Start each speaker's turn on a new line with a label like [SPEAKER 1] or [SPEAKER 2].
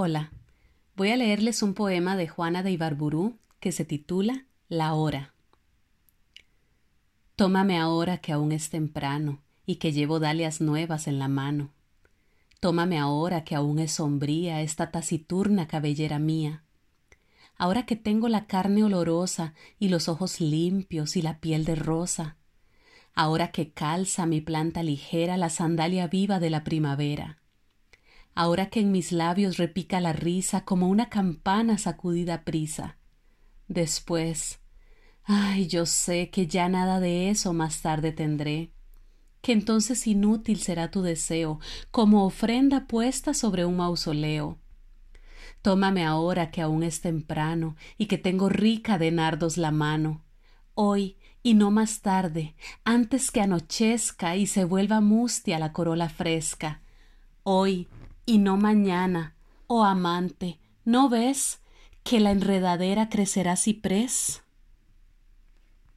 [SPEAKER 1] Hola, voy a leerles un poema de Juana de Ibarburú que se titula La hora. Tómame ahora que aún es temprano y que llevo dalias nuevas en la mano. Tómame ahora que aún es sombría esta taciturna cabellera mía. Ahora que tengo la carne olorosa y los ojos limpios y la piel de rosa. Ahora que calza mi planta ligera la sandalia viva de la primavera ahora que en mis labios repica la risa como una campana sacudida prisa. Después, ay, yo sé que ya nada de eso más tarde tendré, que entonces inútil será tu deseo, como ofrenda puesta sobre un mausoleo. Tómame ahora que aún es temprano y que tengo rica de nardos la mano. Hoy y no más tarde, antes que anochezca y se vuelva mustia la corola fresca. Hoy y no mañana, oh amante, ¿no ves que la enredadera crecerá ciprés?